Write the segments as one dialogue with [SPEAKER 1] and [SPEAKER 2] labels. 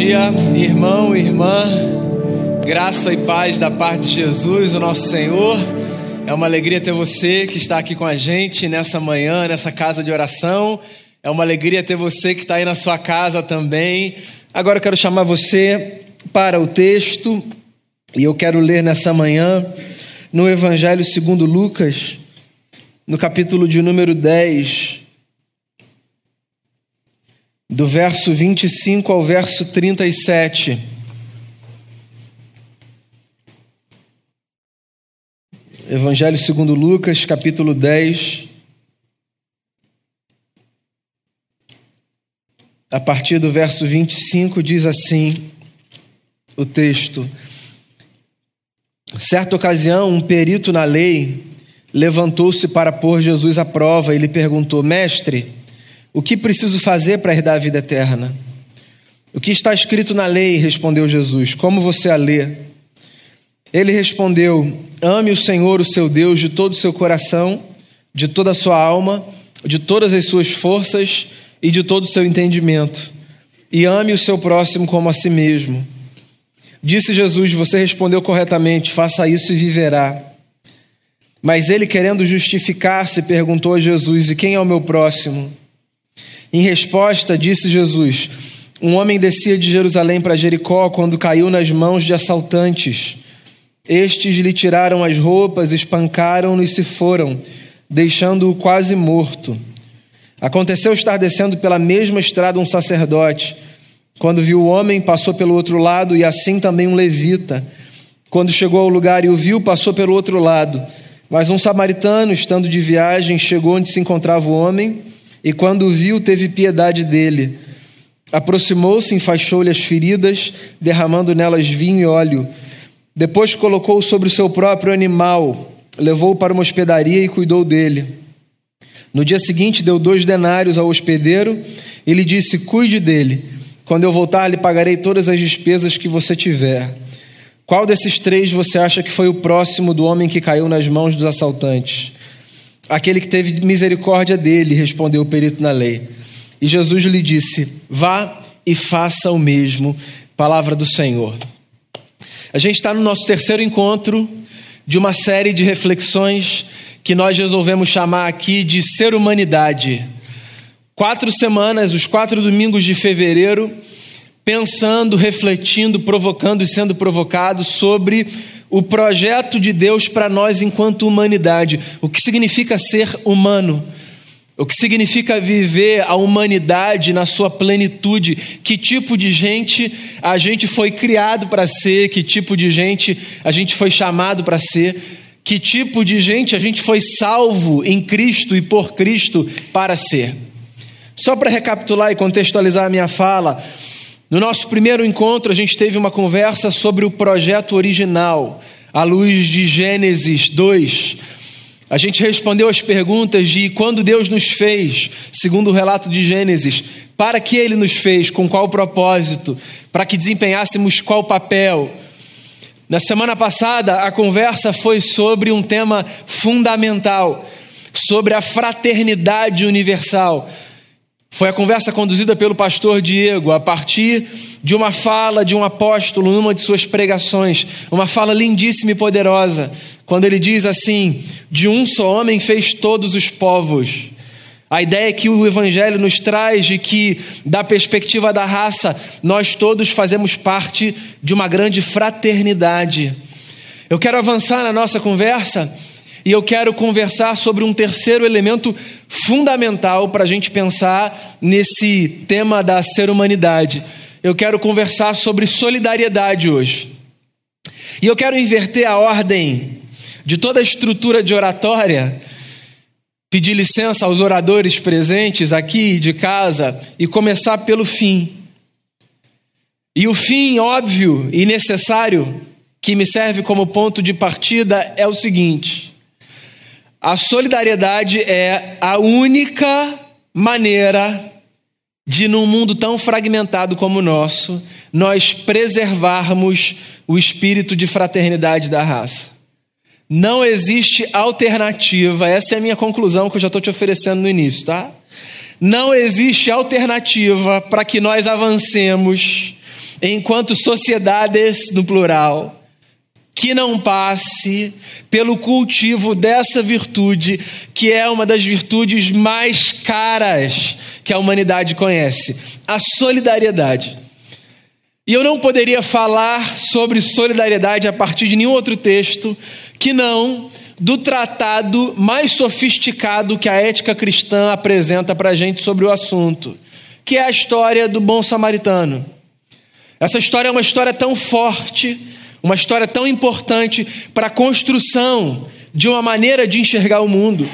[SPEAKER 1] dia, irmão, irmã, graça e paz da parte de Jesus, o nosso Senhor. É uma alegria ter você que está aqui com a gente nessa manhã, nessa casa de oração. É uma alegria ter você que está aí na sua casa também. Agora eu quero chamar você para o texto e eu quero ler nessa manhã no Evangelho segundo Lucas, no capítulo de número 10, do verso 25 ao verso 37. Evangelho segundo Lucas, capítulo 10. A partir do verso 25 diz assim o texto: Certa ocasião, um perito na lei levantou-se para pôr Jesus à prova e lhe perguntou: Mestre, o que preciso fazer para herdar a vida eterna? O que está escrito na lei? respondeu Jesus. Como você a lê? Ele respondeu: Ame o Senhor, o seu Deus, de todo o seu coração, de toda a sua alma, de todas as suas forças e de todo o seu entendimento. E ame o seu próximo como a si mesmo. Disse Jesus: Você respondeu corretamente, faça isso e viverá. Mas ele, querendo justificar-se, perguntou a Jesus: E quem é o meu próximo? Em resposta, disse Jesus: Um homem descia de Jerusalém para Jericó quando caiu nas mãos de assaltantes. Estes lhe tiraram as roupas, espancaram-no e se foram, deixando-o quase morto. Aconteceu estar descendo pela mesma estrada um sacerdote. Quando viu o homem, passou pelo outro lado, e assim também um levita. Quando chegou ao lugar e o viu, passou pelo outro lado. Mas um samaritano, estando de viagem, chegou onde se encontrava o homem e quando o viu, teve piedade dele. Aproximou-se, enfaixou-lhe as feridas, derramando nelas vinho e óleo. Depois colocou-o sobre o seu próprio animal, levou-o para uma hospedaria e cuidou dele. No dia seguinte, deu dois denários ao hospedeiro e lhe disse: Cuide dele. Quando eu voltar, lhe pagarei todas as despesas que você tiver. Qual desses três você acha que foi o próximo do homem que caiu nas mãos dos assaltantes? Aquele que teve misericórdia dele, respondeu o perito na lei. E Jesus lhe disse: Vá e faça o mesmo. Palavra do Senhor. A gente está no nosso terceiro encontro de uma série de reflexões que nós resolvemos chamar aqui de ser humanidade. Quatro semanas, os quatro domingos de fevereiro, pensando, refletindo, provocando e sendo provocado sobre o projeto de Deus para nós enquanto humanidade, o que significa ser humano, o que significa viver a humanidade na sua plenitude, que tipo de gente a gente foi criado para ser, que tipo de gente a gente foi chamado para ser, que tipo de gente a gente foi salvo em Cristo e por Cristo para ser. Só para recapitular e contextualizar a minha fala, no nosso primeiro encontro, a gente teve uma conversa sobre o projeto original, à luz de Gênesis 2. A gente respondeu as perguntas de quando Deus nos fez, segundo o relato de Gênesis, para que Ele nos fez, com qual propósito, para que desempenhássemos qual papel. Na semana passada, a conversa foi sobre um tema fundamental, sobre a fraternidade universal. Foi a conversa conduzida pelo pastor Diego, a partir de uma fala de um apóstolo numa de suas pregações, uma fala lindíssima e poderosa, quando ele diz assim: De um só homem fez todos os povos. A ideia que o Evangelho nos traz de que, da perspectiva da raça, nós todos fazemos parte de uma grande fraternidade. Eu quero avançar na nossa conversa e eu quero conversar sobre um terceiro elemento fundamental para a gente pensar nesse tema da ser humanidade. Eu quero conversar sobre solidariedade hoje. E eu quero inverter a ordem de toda a estrutura de oratória, pedir licença aos oradores presentes aqui de casa e começar pelo fim. E o fim óbvio e necessário que me serve como ponto de partida é o seguinte: a solidariedade é a única maneira de, num mundo tão fragmentado como o nosso, nós preservarmos o espírito de fraternidade da raça. Não existe alternativa, essa é a minha conclusão que eu já estou te oferecendo no início, tá? Não existe alternativa para que nós avancemos enquanto sociedades no plural, que não passe pelo cultivo dessa virtude, que é uma das virtudes mais caras que a humanidade conhece, a solidariedade. E eu não poderia falar sobre solidariedade a partir de nenhum outro texto que não do tratado mais sofisticado que a ética cristã apresenta para a gente sobre o assunto, que é a história do bom samaritano. Essa história é uma história tão forte, uma história tão importante para a construção de uma maneira de enxergar o mundo.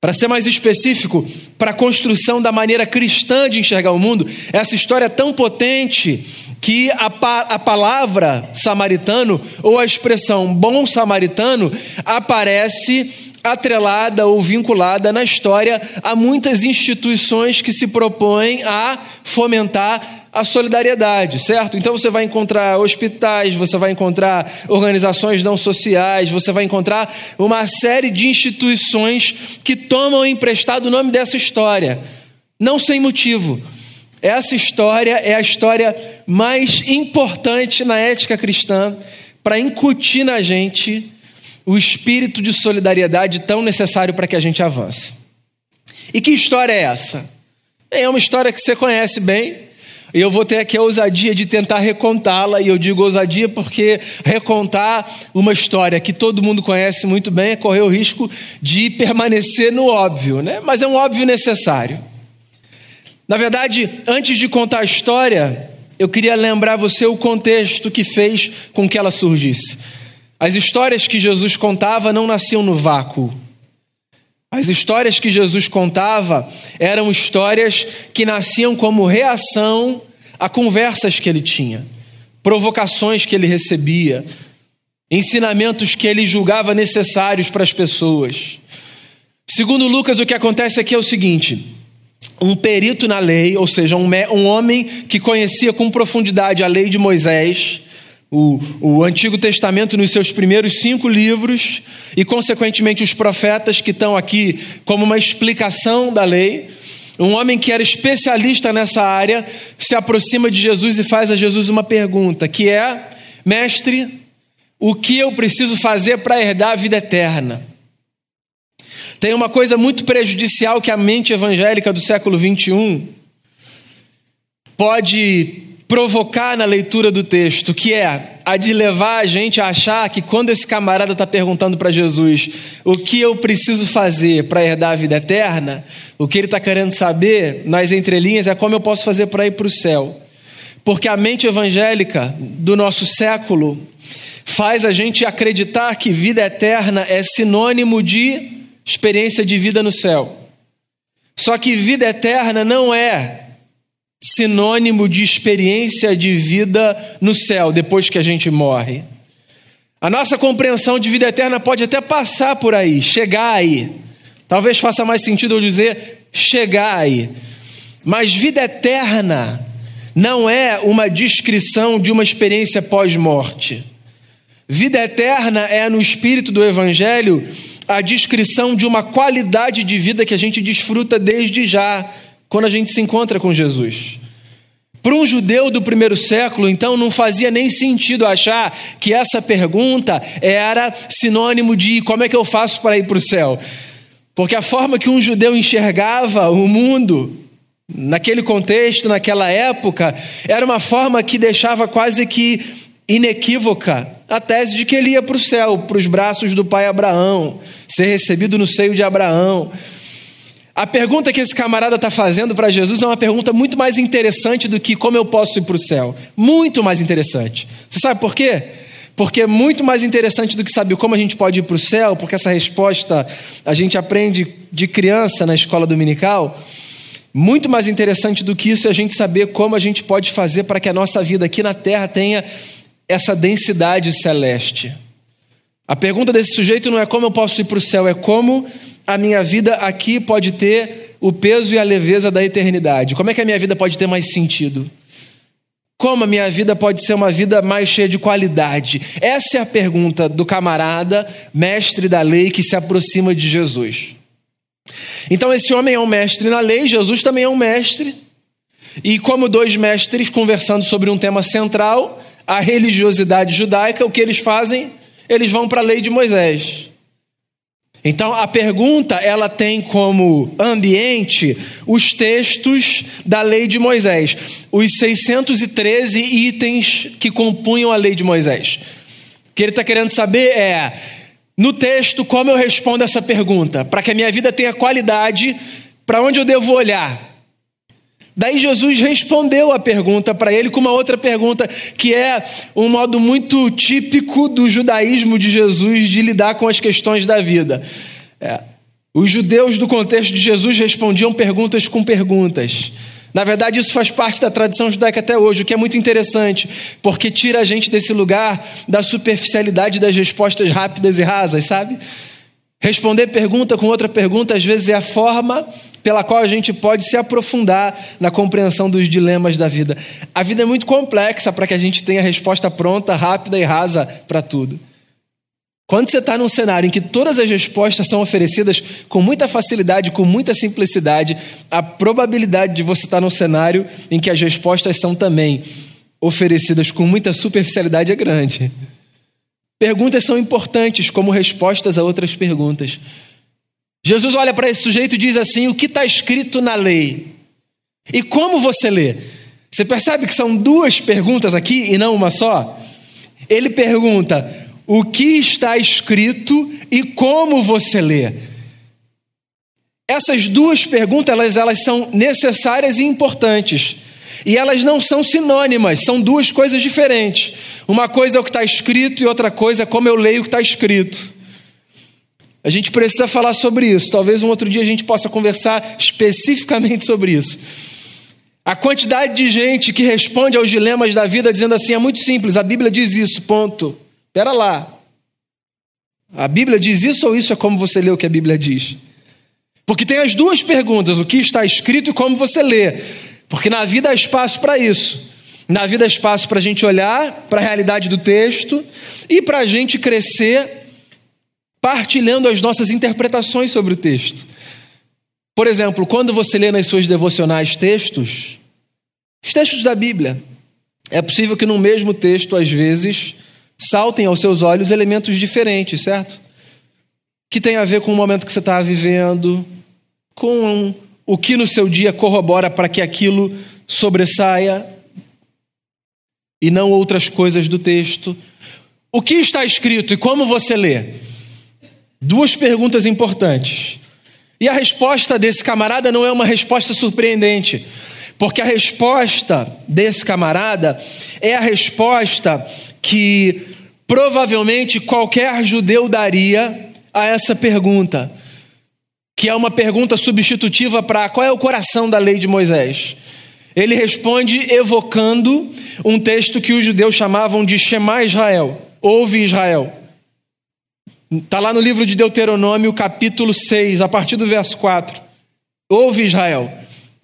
[SPEAKER 1] Para ser mais específico, para a construção da maneira cristã de enxergar o mundo, essa história é tão potente que a, pa a palavra samaritano ou a expressão bom samaritano aparece atrelada ou vinculada na história a muitas instituições que se propõem a fomentar a solidariedade, certo? Então você vai encontrar hospitais, você vai encontrar organizações não sociais, você vai encontrar uma série de instituições que tomam emprestado o nome dessa história, não sem motivo. Essa história é a história mais importante na ética cristã para incutir na gente o espírito de solidariedade tão necessário para que a gente avance. E que história é essa? É uma história que você conhece bem, eu vou ter aqui a ousadia de tentar recontá-la, e eu digo ousadia porque recontar uma história que todo mundo conhece muito bem é correr o risco de permanecer no óbvio, né? mas é um óbvio necessário. Na verdade, antes de contar a história, eu queria lembrar você o contexto que fez com que ela surgisse. As histórias que Jesus contava não nasciam no vácuo. As histórias que Jesus contava eram histórias que nasciam como reação a conversas que ele tinha, provocações que ele recebia, ensinamentos que ele julgava necessários para as pessoas. Segundo Lucas, o que acontece aqui é o seguinte: um perito na lei, ou seja, um, homem que conhecia com profundidade a lei de Moisés, o, o Antigo Testamento nos seus primeiros cinco livros, e, consequentemente, os profetas que estão aqui como uma explicação da lei. Um homem que era especialista nessa área se aproxima de Jesus e faz a Jesus uma pergunta, que é: Mestre, o que eu preciso fazer para herdar a vida eterna? Tem uma coisa muito prejudicial que a mente evangélica do século 21 pode provocar na leitura do texto, que é a de levar a gente a achar que quando esse camarada está perguntando para Jesus o que eu preciso fazer para herdar a vida eterna, o que ele está querendo saber, nas entrelinhas, é como eu posso fazer para ir para o céu. Porque a mente evangélica do nosso século faz a gente acreditar que vida eterna é sinônimo de experiência de vida no céu. Só que vida eterna não é sinônimo de experiência de vida no céu depois que a gente morre. A nossa compreensão de vida eterna pode até passar por aí, chegar aí. Talvez faça mais sentido eu dizer chegar aí. Mas vida eterna não é uma descrição de uma experiência pós-morte. Vida eterna é, no espírito do Evangelho, a descrição de uma qualidade de vida que a gente desfruta desde já, quando a gente se encontra com Jesus. Para um judeu do primeiro século, então, não fazia nem sentido achar que essa pergunta era sinônimo de como é que eu faço para ir para o céu. Porque a forma que um judeu enxergava o mundo, naquele contexto, naquela época, era uma forma que deixava quase que inequívoca a tese de que ele ia para o céu, para os braços do pai Abraão, ser recebido no seio de Abraão. A pergunta que esse camarada está fazendo para Jesus é uma pergunta muito mais interessante do que como eu posso ir para o céu. Muito mais interessante. Você sabe por quê? Porque é muito mais interessante do que saber como a gente pode ir para o céu, porque essa resposta a gente aprende de criança na escola dominical. Muito mais interessante do que isso é a gente saber como a gente pode fazer para que a nossa vida aqui na terra tenha essa densidade celeste. A pergunta desse sujeito não é como eu posso ir para o céu, é como a minha vida aqui pode ter o peso e a leveza da eternidade. Como é que a minha vida pode ter mais sentido? Como a minha vida pode ser uma vida mais cheia de qualidade? Essa é a pergunta do camarada, mestre da lei, que se aproxima de Jesus. Então, esse homem é um mestre na lei, Jesus também é um mestre. E como dois mestres conversando sobre um tema central, a religiosidade judaica, o que eles fazem? Eles vão para a lei de Moisés. Então a pergunta ela tem como ambiente os textos da lei de Moisés, os 613 itens que compunham a lei de Moisés. O que ele está querendo saber é no texto como eu respondo essa pergunta, para que a minha vida tenha qualidade, para onde eu devo olhar. Daí Jesus respondeu a pergunta para ele com uma outra pergunta, que é um modo muito típico do judaísmo de Jesus de lidar com as questões da vida. É, os judeus do contexto de Jesus respondiam perguntas com perguntas. Na verdade, isso faz parte da tradição judaica até hoje, o que é muito interessante, porque tira a gente desse lugar da superficialidade das respostas rápidas e rasas, sabe? Responder pergunta com outra pergunta, às vezes, é a forma pela qual a gente pode se aprofundar na compreensão dos dilemas da vida. A vida é muito complexa para que a gente tenha resposta pronta, rápida e rasa para tudo. Quando você está num cenário em que todas as respostas são oferecidas com muita facilidade, com muita simplicidade, a probabilidade de você estar tá num cenário em que as respostas são também oferecidas com muita superficialidade é grande. Perguntas são importantes como respostas a outras perguntas. Jesus olha para esse sujeito e diz assim: O que está escrito na lei? E como você lê? Você percebe que são duas perguntas aqui e não uma só? Ele pergunta: O que está escrito e como você lê? Essas duas perguntas elas, elas são necessárias e importantes. E elas não são sinônimas, são duas coisas diferentes. Uma coisa é o que está escrito e outra coisa é como eu leio o que está escrito. A gente precisa falar sobre isso. Talvez um outro dia a gente possa conversar especificamente sobre isso. A quantidade de gente que responde aos dilemas da vida dizendo assim é muito simples. A Bíblia diz isso, ponto. Espera lá. A Bíblia diz isso ou isso é como você lê o que a Bíblia diz? Porque tem as duas perguntas: o que está escrito e como você lê. Porque na vida há espaço para isso. Na vida há espaço para a gente olhar para a realidade do texto e para a gente crescer partilhando as nossas interpretações sobre o texto. Por exemplo, quando você lê nas suas devocionais textos, os textos da Bíblia, é possível que no mesmo texto, às vezes, saltem aos seus olhos elementos diferentes, certo? Que tem a ver com o momento que você está vivendo, com o que no seu dia corrobora para que aquilo sobressaia e não outras coisas do texto. O que está escrito e como você lê? Duas perguntas importantes. E a resposta desse camarada não é uma resposta surpreendente, porque a resposta desse camarada é a resposta que provavelmente qualquer judeu daria a essa pergunta, que é uma pergunta substitutiva para qual é o coração da lei de Moisés. Ele responde evocando um texto que os judeus chamavam de Shema Israel, ouve Israel. Está lá no livro de Deuteronômio, capítulo 6, a partir do verso 4. Ouve Israel,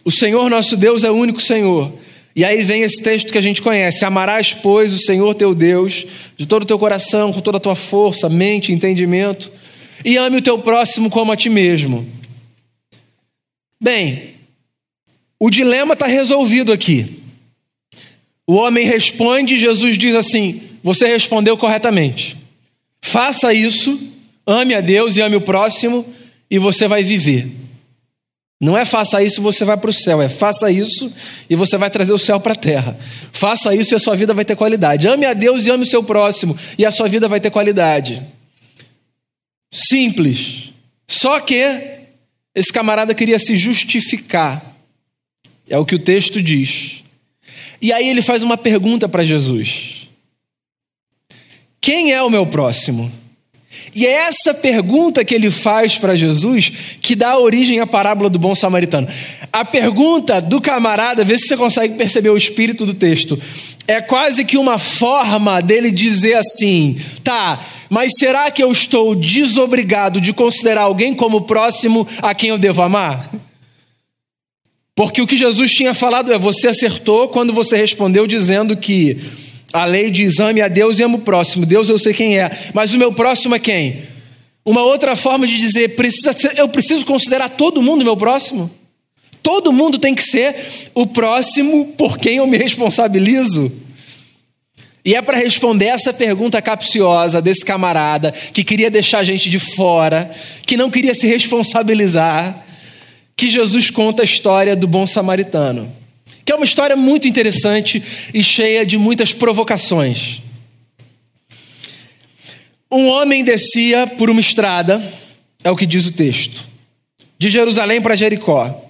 [SPEAKER 1] o Senhor nosso Deus é o único Senhor. E aí vem esse texto que a gente conhece: Amarás, pois, o Senhor teu Deus de todo o teu coração, com toda a tua força, mente, entendimento, e ame o teu próximo como a ti mesmo. Bem, o dilema está resolvido aqui. O homem responde, Jesus diz assim: Você respondeu corretamente. Faça isso, ame a Deus e ame o próximo, e você vai viver. Não é faça isso você vai para o céu, é faça isso e você vai trazer o céu para a terra. Faça isso e a sua vida vai ter qualidade. Ame a Deus e ame o seu próximo, e a sua vida vai ter qualidade. Simples. Só que esse camarada queria se justificar. É o que o texto diz. E aí ele faz uma pergunta para Jesus. Quem é o meu próximo? E é essa pergunta que ele faz para Jesus que dá origem à parábola do bom samaritano. A pergunta do camarada, vê se você consegue perceber o espírito do texto, é quase que uma forma dele dizer assim: tá, mas será que eu estou desobrigado de considerar alguém como próximo a quem eu devo amar? Porque o que Jesus tinha falado é: você acertou quando você respondeu dizendo que a lei diz: ame a Deus e ame o próximo. Deus eu sei quem é, mas o meu próximo é quem? Uma outra forma de dizer: precisa, eu preciso considerar todo mundo meu próximo? Todo mundo tem que ser o próximo por quem eu me responsabilizo. E é para responder essa pergunta capciosa desse camarada que queria deixar a gente de fora, que não queria se responsabilizar, que Jesus conta a história do bom samaritano, que é uma história muito interessante e cheia de muitas provocações. Um homem descia por uma estrada, é o que diz o texto, de Jerusalém para Jericó.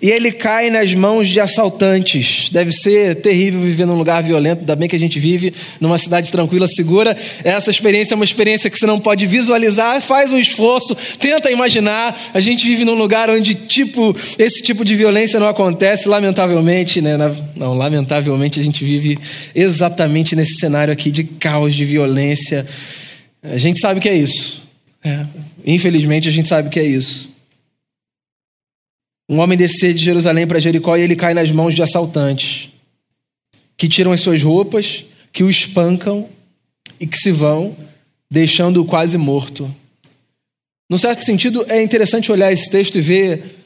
[SPEAKER 1] E ele cai nas mãos de assaltantes. Deve ser terrível viver num lugar violento, ainda bem que a gente vive numa cidade tranquila, segura. Essa experiência é uma experiência que você não pode visualizar, faz um esforço, tenta imaginar. A gente vive num lugar onde tipo, esse tipo de violência não acontece, lamentavelmente, né? Não, lamentavelmente a gente vive exatamente nesse cenário aqui de caos, de violência. A gente sabe que é isso. É. Infelizmente a gente sabe que é isso. Um homem descer de Jerusalém para Jericó e ele cai nas mãos de assaltantes, que tiram as suas roupas, que o espancam e que se vão, deixando-o quase morto. Num certo sentido, é interessante olhar esse texto e ver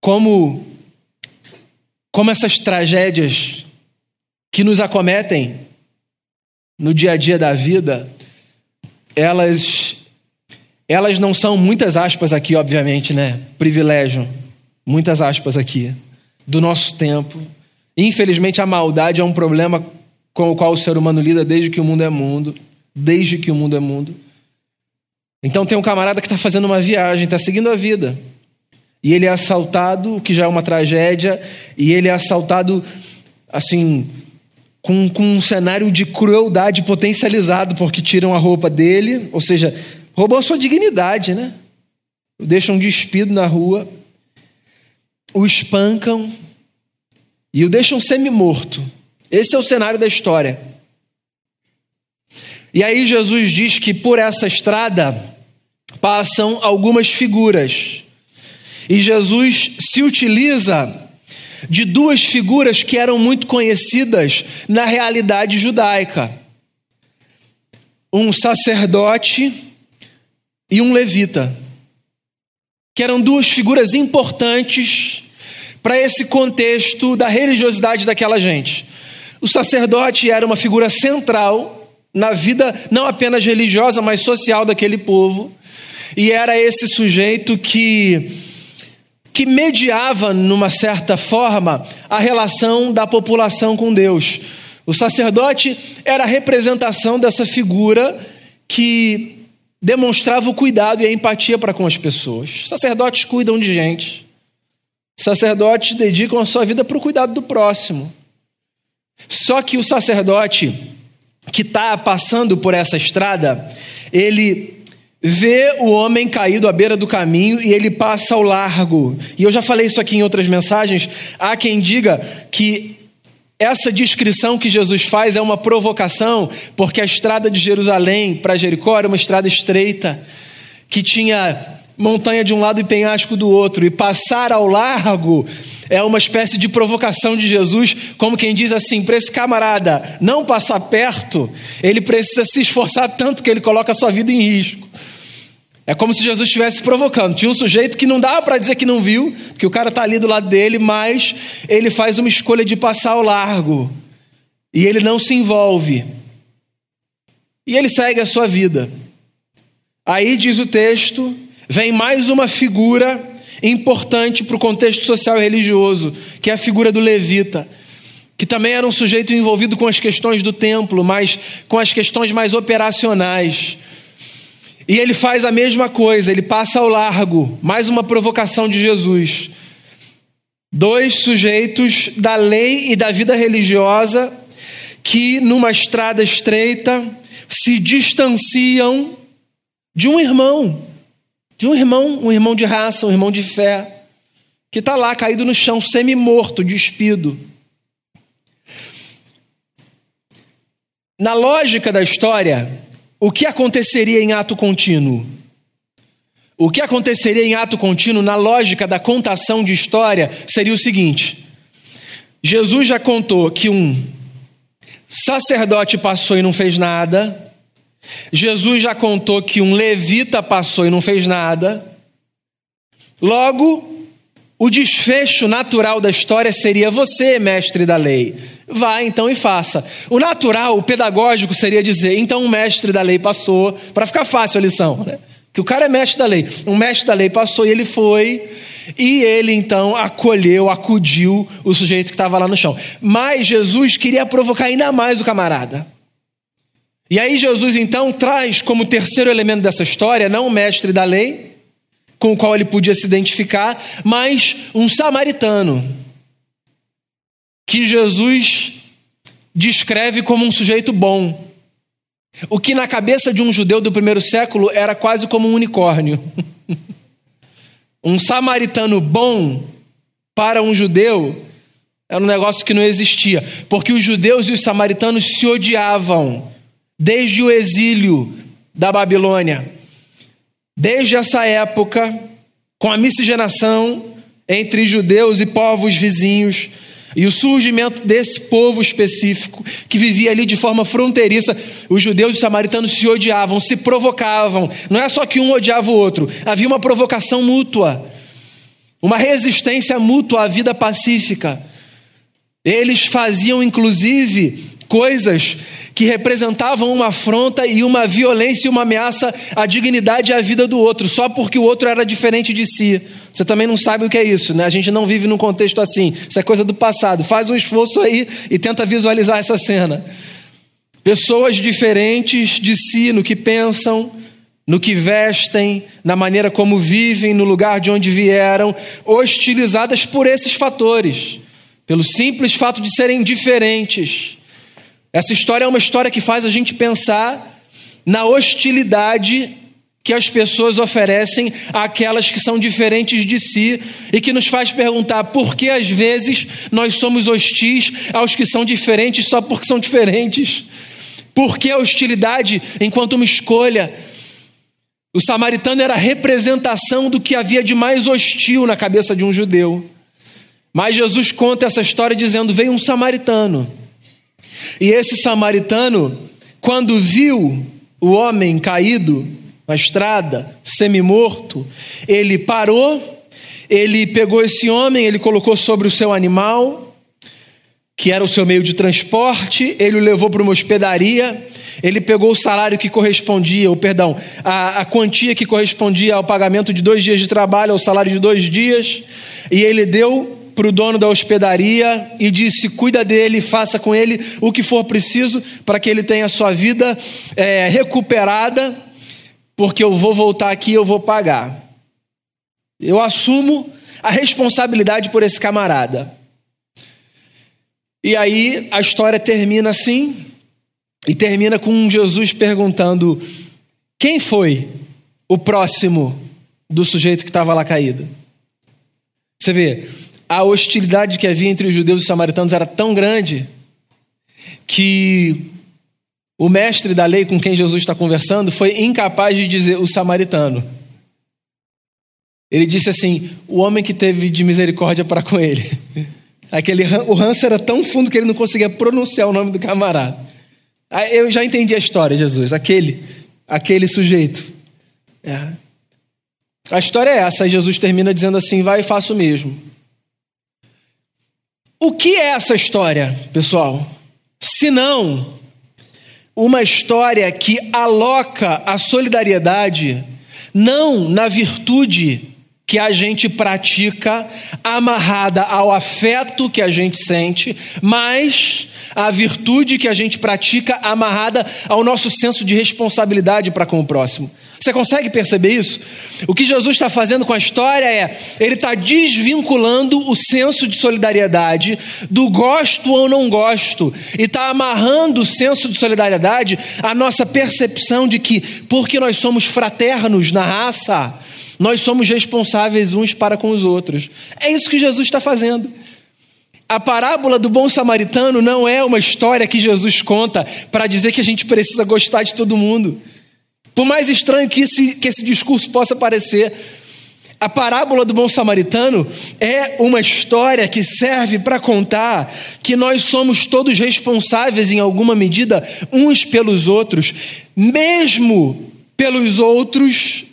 [SPEAKER 1] como, como essas tragédias que nos acometem no dia a dia da vida, elas, elas não são, muitas aspas aqui, obviamente, né? Privilégio muitas aspas aqui, do nosso tempo. Infelizmente, a maldade é um problema com o qual o ser humano lida desde que o mundo é mundo. Desde que o mundo é mundo. Então, tem um camarada que está fazendo uma viagem, está seguindo a vida. E ele é assaltado, o que já é uma tragédia, e ele é assaltado, assim, com, com um cenário de crueldade potencializado, porque tiram a roupa dele, ou seja, roubam a sua dignidade, né? Deixam despido na rua o espancam e o deixam semi-morto. Esse é o cenário da história. E aí Jesus diz que por essa estrada passam algumas figuras. E Jesus se utiliza de duas figuras que eram muito conhecidas na realidade judaica: um sacerdote e um levita que eram duas figuras importantes para esse contexto da religiosidade daquela gente. O sacerdote era uma figura central na vida não apenas religiosa, mas social daquele povo, e era esse sujeito que que mediava numa certa forma a relação da população com Deus. O sacerdote era a representação dessa figura que demonstrava o cuidado e a empatia para com as pessoas. Sacerdotes cuidam de gente. Sacerdotes dedicam a sua vida para o cuidado do próximo. Só que o sacerdote que está passando por essa estrada, ele vê o homem caído à beira do caminho e ele passa ao largo. E eu já falei isso aqui em outras mensagens. Há quem diga que essa descrição que Jesus faz é uma provocação, porque a estrada de Jerusalém para Jericó era uma estrada estreita, que tinha montanha de um lado e penhasco do outro, e passar ao largo é uma espécie de provocação de Jesus, como quem diz assim: para esse camarada não passar perto, ele precisa se esforçar tanto que ele coloca a sua vida em risco. É como se Jesus estivesse provocando. Tinha um sujeito que não dava para dizer que não viu, porque o cara está ali do lado dele, mas ele faz uma escolha de passar ao largo. E ele não se envolve. E ele segue a sua vida. Aí diz o texto: vem mais uma figura importante para o contexto social e religioso, que é a figura do levita, que também era um sujeito envolvido com as questões do templo, mas com as questões mais operacionais. E ele faz a mesma coisa, ele passa ao largo, mais uma provocação de Jesus. Dois sujeitos da lei e da vida religiosa que, numa estrada estreita, se distanciam de um irmão, de um irmão, um irmão de raça, um irmão de fé, que está lá caído no chão, semi-morto, despido. Na lógica da história, o que aconteceria em ato contínuo? O que aconteceria em ato contínuo, na lógica da contação de história, seria o seguinte: Jesus já contou que um sacerdote passou e não fez nada, Jesus já contou que um levita passou e não fez nada, logo, o desfecho natural da história seria você, mestre da lei. Vá então e faça. O natural, o pedagógico seria dizer: então o mestre da lei passou, para ficar fácil a lição, né? Que o cara é mestre da lei. Um mestre da lei passou e ele foi, e ele então acolheu, acudiu o sujeito que estava lá no chão. Mas Jesus queria provocar ainda mais o camarada. E aí Jesus então traz como terceiro elemento dessa história, não o mestre da lei, com o qual ele podia se identificar, mas um samaritano, que Jesus descreve como um sujeito bom. O que na cabeça de um judeu do primeiro século era quase como um unicórnio. um samaritano bom para um judeu era um negócio que não existia, porque os judeus e os samaritanos se odiavam desde o exílio da Babilônia. Desde essa época, com a miscigenação entre judeus e povos vizinhos, e o surgimento desse povo específico, que vivia ali de forma fronteiriça, os judeus e os samaritanos se odiavam, se provocavam. Não é só que um odiava o outro, havia uma provocação mútua, uma resistência mútua à vida pacífica. Eles faziam, inclusive, coisas que representavam uma afronta e uma violência e uma ameaça à dignidade e à vida do outro, só porque o outro era diferente de si. Você também não sabe o que é isso, né? A gente não vive num contexto assim. Isso é coisa do passado. Faz um esforço aí e tenta visualizar essa cena. Pessoas diferentes de si no que pensam, no que vestem, na maneira como vivem, no lugar de onde vieram, hostilizadas por esses fatores, pelo simples fato de serem diferentes. Essa história é uma história que faz a gente pensar na hostilidade que as pessoas oferecem àquelas que são diferentes de si e que nos faz perguntar por que às vezes nós somos hostis aos que são diferentes só porque são diferentes. Por que a hostilidade enquanto uma escolha? O samaritano era a representação do que havia de mais hostil na cabeça de um judeu. Mas Jesus conta essa história dizendo: veio um samaritano e esse samaritano, quando viu o homem caído na estrada, semi-morto, ele parou, ele pegou esse homem, ele colocou sobre o seu animal, que era o seu meio de transporte, ele o levou para uma hospedaria, ele pegou o salário que correspondia, ou perdão, a, a quantia que correspondia ao pagamento de dois dias de trabalho, ao salário de dois dias, e ele deu para o dono da hospedaria e disse: cuida dele, faça com ele o que for preciso para que ele tenha sua vida é, recuperada, porque eu vou voltar aqui, eu vou pagar. Eu assumo a responsabilidade por esse camarada. E aí a história termina assim, e termina com Jesus perguntando: quem foi o próximo do sujeito que estava lá caído? Você vê, a hostilidade que havia entre os judeus e os samaritanos era tão grande que o mestre da lei com quem Jesus está conversando foi incapaz de dizer o samaritano. Ele disse assim: o homem que teve de misericórdia para com ele. Aquele, o ranço era tão fundo que ele não conseguia pronunciar o nome do camarada. Eu já entendi a história, Jesus. Aquele, aquele sujeito. É. A história é essa. Jesus termina dizendo assim: vai e faça o mesmo. O que é essa história, pessoal? Se não uma história que aloca a solidariedade não na virtude que a gente pratica amarrada ao afeto que a gente sente, mas a virtude que a gente pratica amarrada ao nosso senso de responsabilidade para com o próximo. Você consegue perceber isso? O que Jesus está fazendo com a história é, ele está desvinculando o senso de solidariedade do gosto ou não gosto, e está amarrando o senso de solidariedade à nossa percepção de que, porque nós somos fraternos na raça, nós somos responsáveis uns para com os outros. É isso que Jesus está fazendo. A parábola do bom samaritano não é uma história que Jesus conta para dizer que a gente precisa gostar de todo mundo. Por mais estranho que esse, que esse discurso possa parecer, a parábola do bom samaritano é uma história que serve para contar que nós somos todos responsáveis, em alguma medida, uns pelos outros, mesmo pelos outros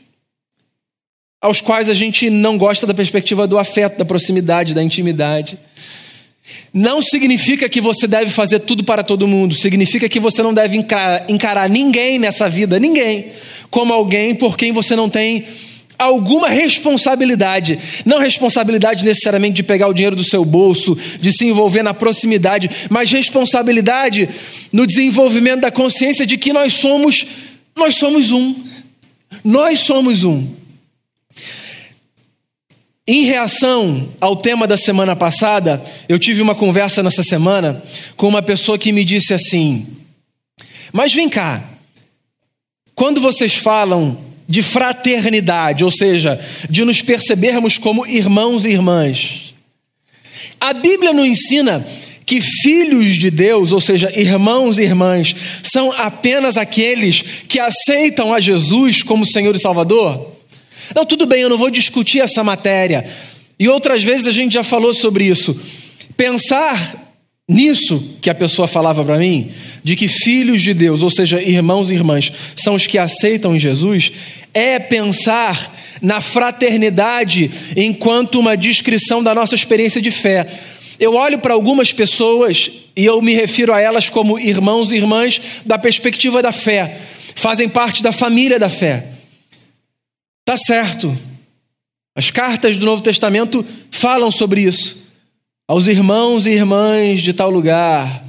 [SPEAKER 1] aos quais a gente não gosta da perspectiva do afeto, da proximidade, da intimidade. Não significa que você deve fazer tudo para todo mundo, significa que você não deve encarar, encarar ninguém nessa vida, ninguém, como alguém por quem você não tem alguma responsabilidade. Não responsabilidade necessariamente de pegar o dinheiro do seu bolso, de se envolver na proximidade, mas responsabilidade no desenvolvimento da consciência de que nós somos, nós somos um. Nós somos um. Em reação ao tema da semana passada, eu tive uma conversa nessa semana com uma pessoa que me disse assim: Mas vem cá, quando vocês falam de fraternidade, ou seja, de nos percebermos como irmãos e irmãs, a Bíblia não ensina que filhos de Deus, ou seja, irmãos e irmãs, são apenas aqueles que aceitam a Jesus como Senhor e Salvador? Não, tudo bem, eu não vou discutir essa matéria. E outras vezes a gente já falou sobre isso. Pensar nisso que a pessoa falava para mim, de que filhos de Deus, ou seja, irmãos e irmãs, são os que aceitam em Jesus, é pensar na fraternidade enquanto uma descrição da nossa experiência de fé. Eu olho para algumas pessoas e eu me refiro a elas como irmãos e irmãs da perspectiva da fé, fazem parte da família da fé. Tá certo. As cartas do Novo Testamento falam sobre isso. Aos irmãos e irmãs de tal lugar.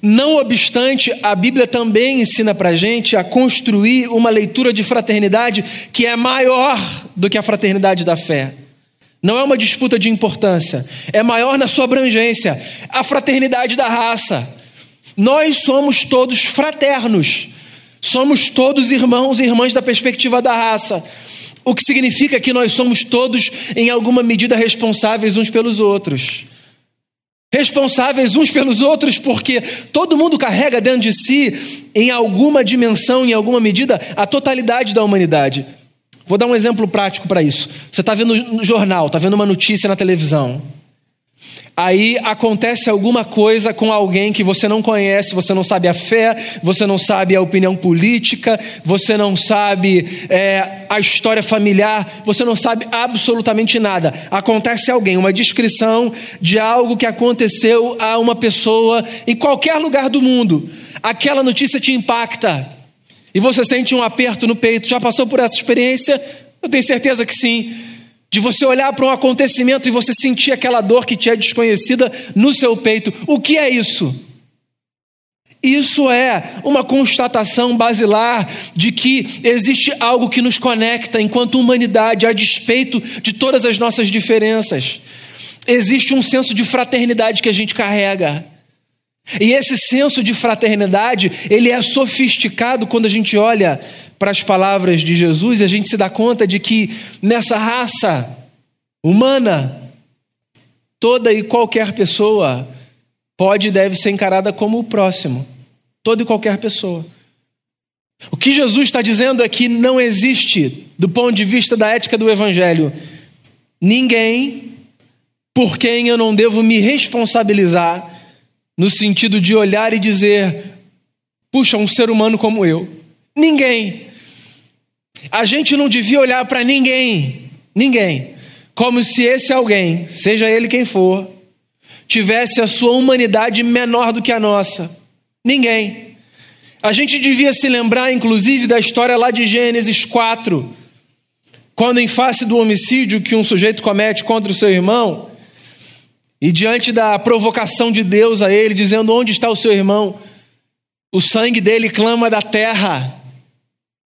[SPEAKER 1] Não obstante, a Bíblia também ensina para gente a construir uma leitura de fraternidade que é maior do que a fraternidade da fé. Não é uma disputa de importância, é maior na sua abrangência a fraternidade da raça. Nós somos todos fraternos. Somos todos irmãos e irmãs da perspectiva da raça. O que significa que nós somos todos, em alguma medida, responsáveis uns pelos outros. Responsáveis uns pelos outros, porque todo mundo carrega dentro de si, em alguma dimensão, em alguma medida, a totalidade da humanidade. Vou dar um exemplo prático para isso. Você está vendo no jornal, está vendo uma notícia na televisão. Aí acontece alguma coisa com alguém que você não conhece, você não sabe a fé, você não sabe a opinião política, você não sabe é, a história familiar, você não sabe absolutamente nada. Acontece alguém, uma descrição de algo que aconteceu a uma pessoa em qualquer lugar do mundo. Aquela notícia te impacta e você sente um aperto no peito. Já passou por essa experiência? Eu tenho certeza que sim de você olhar para um acontecimento e você sentir aquela dor que te é desconhecida no seu peito. O que é isso? Isso é uma constatação basilar de que existe algo que nos conecta enquanto humanidade, a despeito de todas as nossas diferenças. Existe um senso de fraternidade que a gente carrega. E esse senso de fraternidade, ele é sofisticado quando a gente olha para as palavras de Jesus e a gente se dá conta de que nessa raça humana, toda e qualquer pessoa pode e deve ser encarada como o próximo. Toda e qualquer pessoa. O que Jesus está dizendo é que não existe, do ponto de vista da ética do Evangelho, ninguém por quem eu não devo me responsabilizar, no sentido de olhar e dizer: puxa, um ser humano como eu. Ninguém. A gente não devia olhar para ninguém, ninguém, como se esse alguém, seja ele quem for, tivesse a sua humanidade menor do que a nossa. Ninguém. A gente devia se lembrar, inclusive, da história lá de Gênesis 4, quando, em face do homicídio que um sujeito comete contra o seu irmão, e diante da provocação de Deus a ele, dizendo: Onde está o seu irmão? O sangue dele clama da terra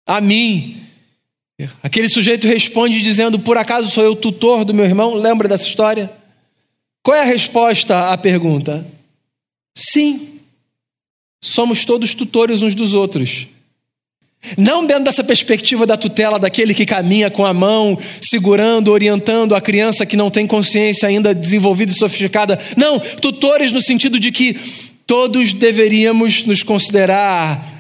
[SPEAKER 1] a mim. Aquele sujeito responde dizendo: Por acaso sou eu tutor do meu irmão? Lembra dessa história? Qual é a resposta à pergunta? Sim. Somos todos tutores uns dos outros. Não dentro dessa perspectiva da tutela daquele que caminha com a mão, segurando, orientando a criança que não tem consciência ainda desenvolvida e sofisticada. Não, tutores no sentido de que todos deveríamos nos considerar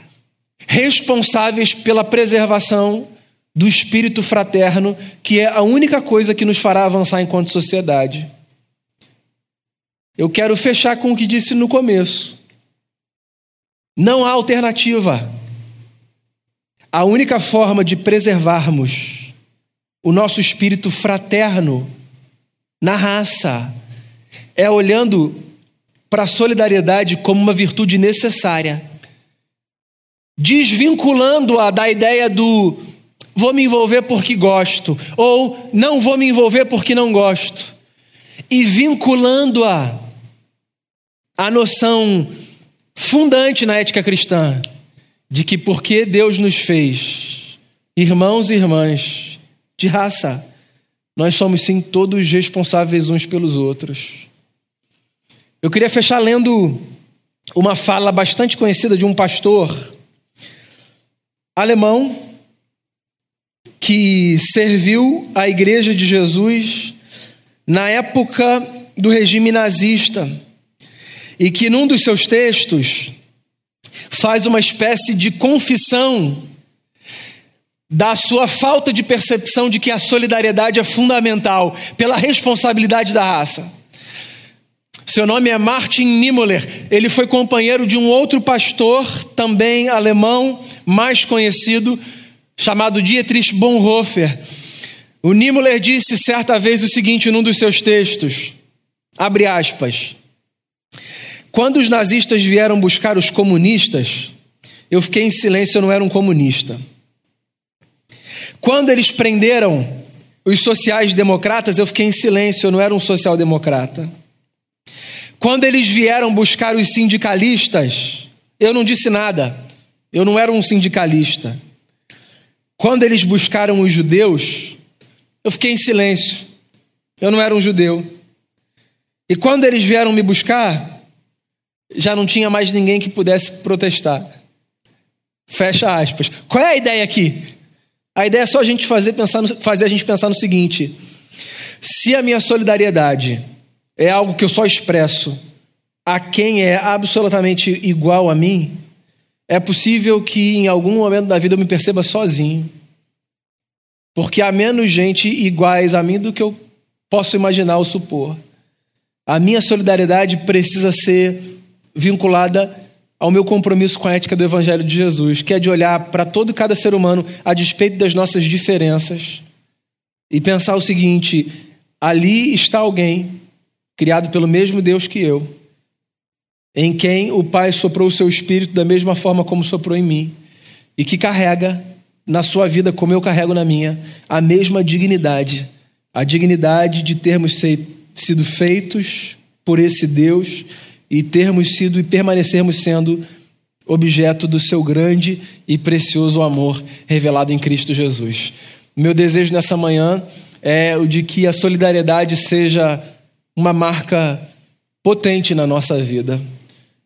[SPEAKER 1] responsáveis pela preservação do espírito fraterno, que é a única coisa que nos fará avançar enquanto sociedade. Eu quero fechar com o que disse no começo. Não há alternativa. A única forma de preservarmos o nosso espírito fraterno na raça, é olhando para a solidariedade como uma virtude necessária, desvinculando-a da ideia do vou me envolver porque gosto, ou não vou me envolver porque não gosto, e vinculando-a à noção fundante na ética cristã de que porque Deus nos fez irmãos e irmãs de raça, nós somos sim todos responsáveis uns pelos outros. Eu queria fechar lendo uma fala bastante conhecida de um pastor alemão que serviu a Igreja de Jesus na época do regime nazista e que num dos seus textos faz uma espécie de confissão da sua falta de percepção de que a solidariedade é fundamental pela responsabilidade da raça. Seu nome é Martin Niemöller. Ele foi companheiro de um outro pastor, também alemão, mais conhecido, chamado Dietrich Bonhoeffer. O Niemöller disse certa vez o seguinte num dos seus textos: abre aspas. Quando os nazistas vieram buscar os comunistas, eu fiquei em silêncio, eu não era um comunista. Quando eles prenderam os sociais-democratas, eu fiquei em silêncio, eu não era um social-democrata. Quando eles vieram buscar os sindicalistas, eu não disse nada, eu não era um sindicalista. Quando eles buscaram os judeus, eu fiquei em silêncio, eu não era um judeu. E quando eles vieram me buscar, já não tinha mais ninguém que pudesse protestar. Fecha aspas. Qual é a ideia aqui? A ideia é só a gente fazer, pensar no, fazer a gente pensar no seguinte: se a minha solidariedade é algo que eu só expresso a quem é absolutamente igual a mim, é possível que em algum momento da vida eu me perceba sozinho. Porque há menos gente iguais a mim do que eu posso imaginar ou supor. A minha solidariedade precisa ser vinculada ao meu compromisso com a ética do Evangelho de Jesus, que é de olhar para todo e cada ser humano a despeito das nossas diferenças e pensar o seguinte: ali está alguém criado pelo mesmo Deus que eu, em quem o Pai soprou o seu espírito da mesma forma como soprou em mim, e que carrega na sua vida, como eu carrego na minha, a mesma dignidade, a dignidade de termos sido feitos por esse Deus e termos sido e permanecermos sendo objeto do seu grande e precioso amor revelado em Cristo Jesus. Meu desejo nessa manhã é o de que a solidariedade seja uma marca potente na nossa vida.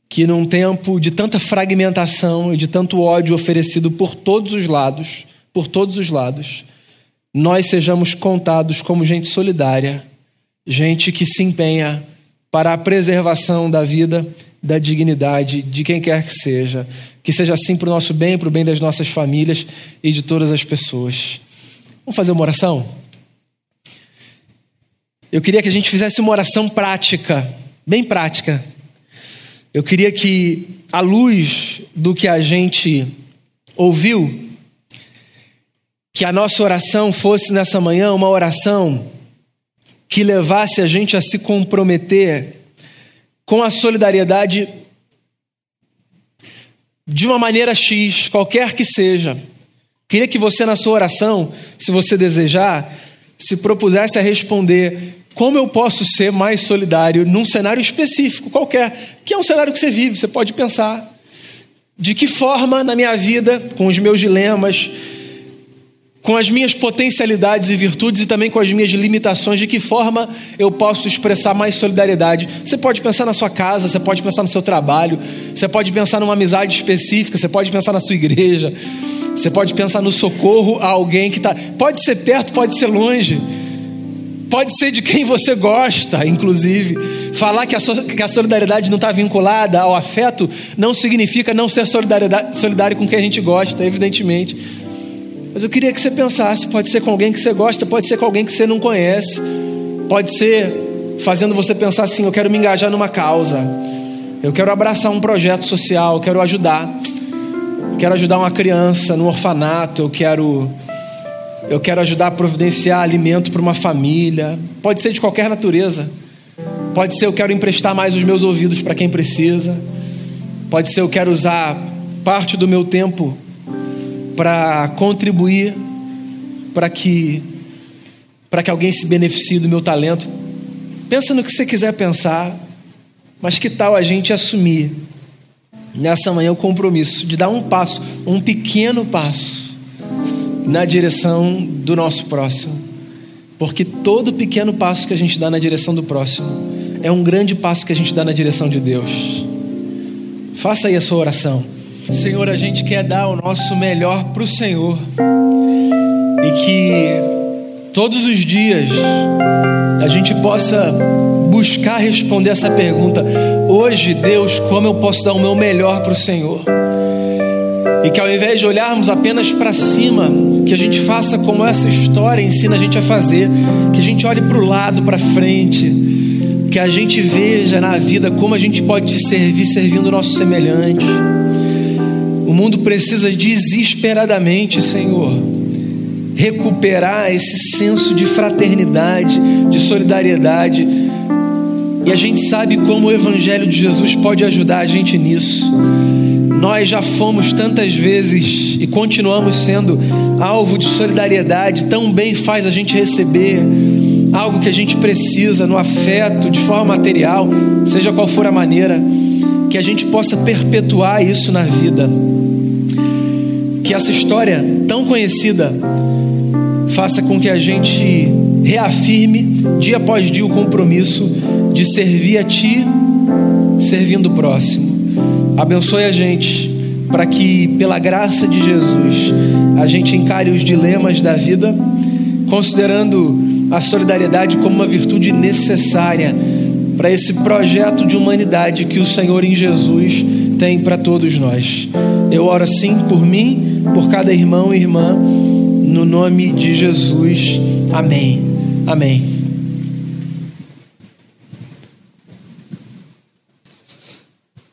[SPEAKER 1] Que num tempo de tanta fragmentação e de tanto ódio oferecido por todos os lados, por todos os lados, nós sejamos contados como gente solidária, gente que se empenha para a preservação da vida, da dignidade de quem quer que seja. Que seja assim para o nosso bem, para o bem das nossas famílias e de todas as pessoas. Vamos fazer uma oração? Eu queria que a gente fizesse uma oração prática, bem prática. Eu queria que, à luz do que a gente ouviu, que a nossa oração fosse nessa manhã uma oração que levasse a gente a se comprometer com a solidariedade de uma maneira X, qualquer que seja. Queria que você, na sua oração, se você desejar, se propusesse a responder como eu posso ser mais solidário num cenário específico, qualquer, que é um cenário que você vive, você pode pensar. De que forma na minha vida, com os meus dilemas, com as minhas potencialidades e virtudes e também com as minhas limitações, de que forma eu posso expressar mais solidariedade. Você pode pensar na sua casa, você pode pensar no seu trabalho, você pode pensar numa amizade específica, você pode pensar na sua igreja, você pode pensar no socorro a alguém que está. Pode ser perto, pode ser longe, pode ser de quem você gosta, inclusive. Falar que a, que a solidariedade não está vinculada ao afeto não significa não ser solidário com quem a gente gosta, evidentemente. Mas eu queria que você pensasse: pode ser com alguém que você gosta, pode ser com alguém que você não conhece, pode ser fazendo você pensar assim: eu quero me engajar numa causa, eu quero abraçar um projeto social, eu quero ajudar, quero ajudar uma criança no orfanato, eu quero Eu quero ajudar a providenciar alimento para uma família. Pode ser de qualquer natureza. Pode ser eu quero emprestar mais os meus ouvidos para quem precisa. Pode ser eu quero usar parte do meu tempo para contribuir para que para que alguém se beneficie do meu talento. Pensa no que você quiser pensar, mas que tal a gente assumir nessa manhã o compromisso de dar um passo, um pequeno passo na direção do nosso próximo. Porque todo pequeno passo que a gente dá na direção do próximo é um grande passo que a gente dá na direção de Deus. Faça aí a sua oração. Senhor, a gente quer dar o nosso melhor para o Senhor e que todos os dias a gente possa buscar responder essa pergunta. Hoje, Deus, como eu posso dar o meu melhor para o Senhor? E que ao invés de olharmos apenas para cima, que a gente faça como essa história ensina a gente a fazer, que a gente olhe para o lado, para frente, que a gente veja na vida como a gente pode servir servindo o nosso semelhante. O mundo precisa desesperadamente, Senhor, recuperar esse senso de fraternidade, de solidariedade. E a gente sabe como o Evangelho de Jesus pode ajudar a gente nisso. Nós já fomos tantas vezes e continuamos sendo alvo de solidariedade, tão bem faz a gente receber algo que a gente precisa no afeto, de forma material, seja qual for a maneira, que a gente possa perpetuar isso na vida. Que essa história tão conhecida faça com que a gente reafirme dia após dia o compromisso de servir a Ti, servindo o próximo. Abençoe a gente para que, pela graça de Jesus, a gente encare os dilemas da vida, considerando a solidariedade como uma virtude necessária para esse projeto de humanidade que o Senhor em Jesus tem para todos nós. Eu oro assim por mim, por cada irmão e irmã no nome de Jesus. Amém. Amém.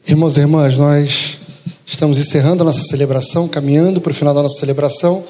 [SPEAKER 2] Irmãos e irmãs, nós estamos encerrando a nossa celebração, caminhando para o final da nossa celebração.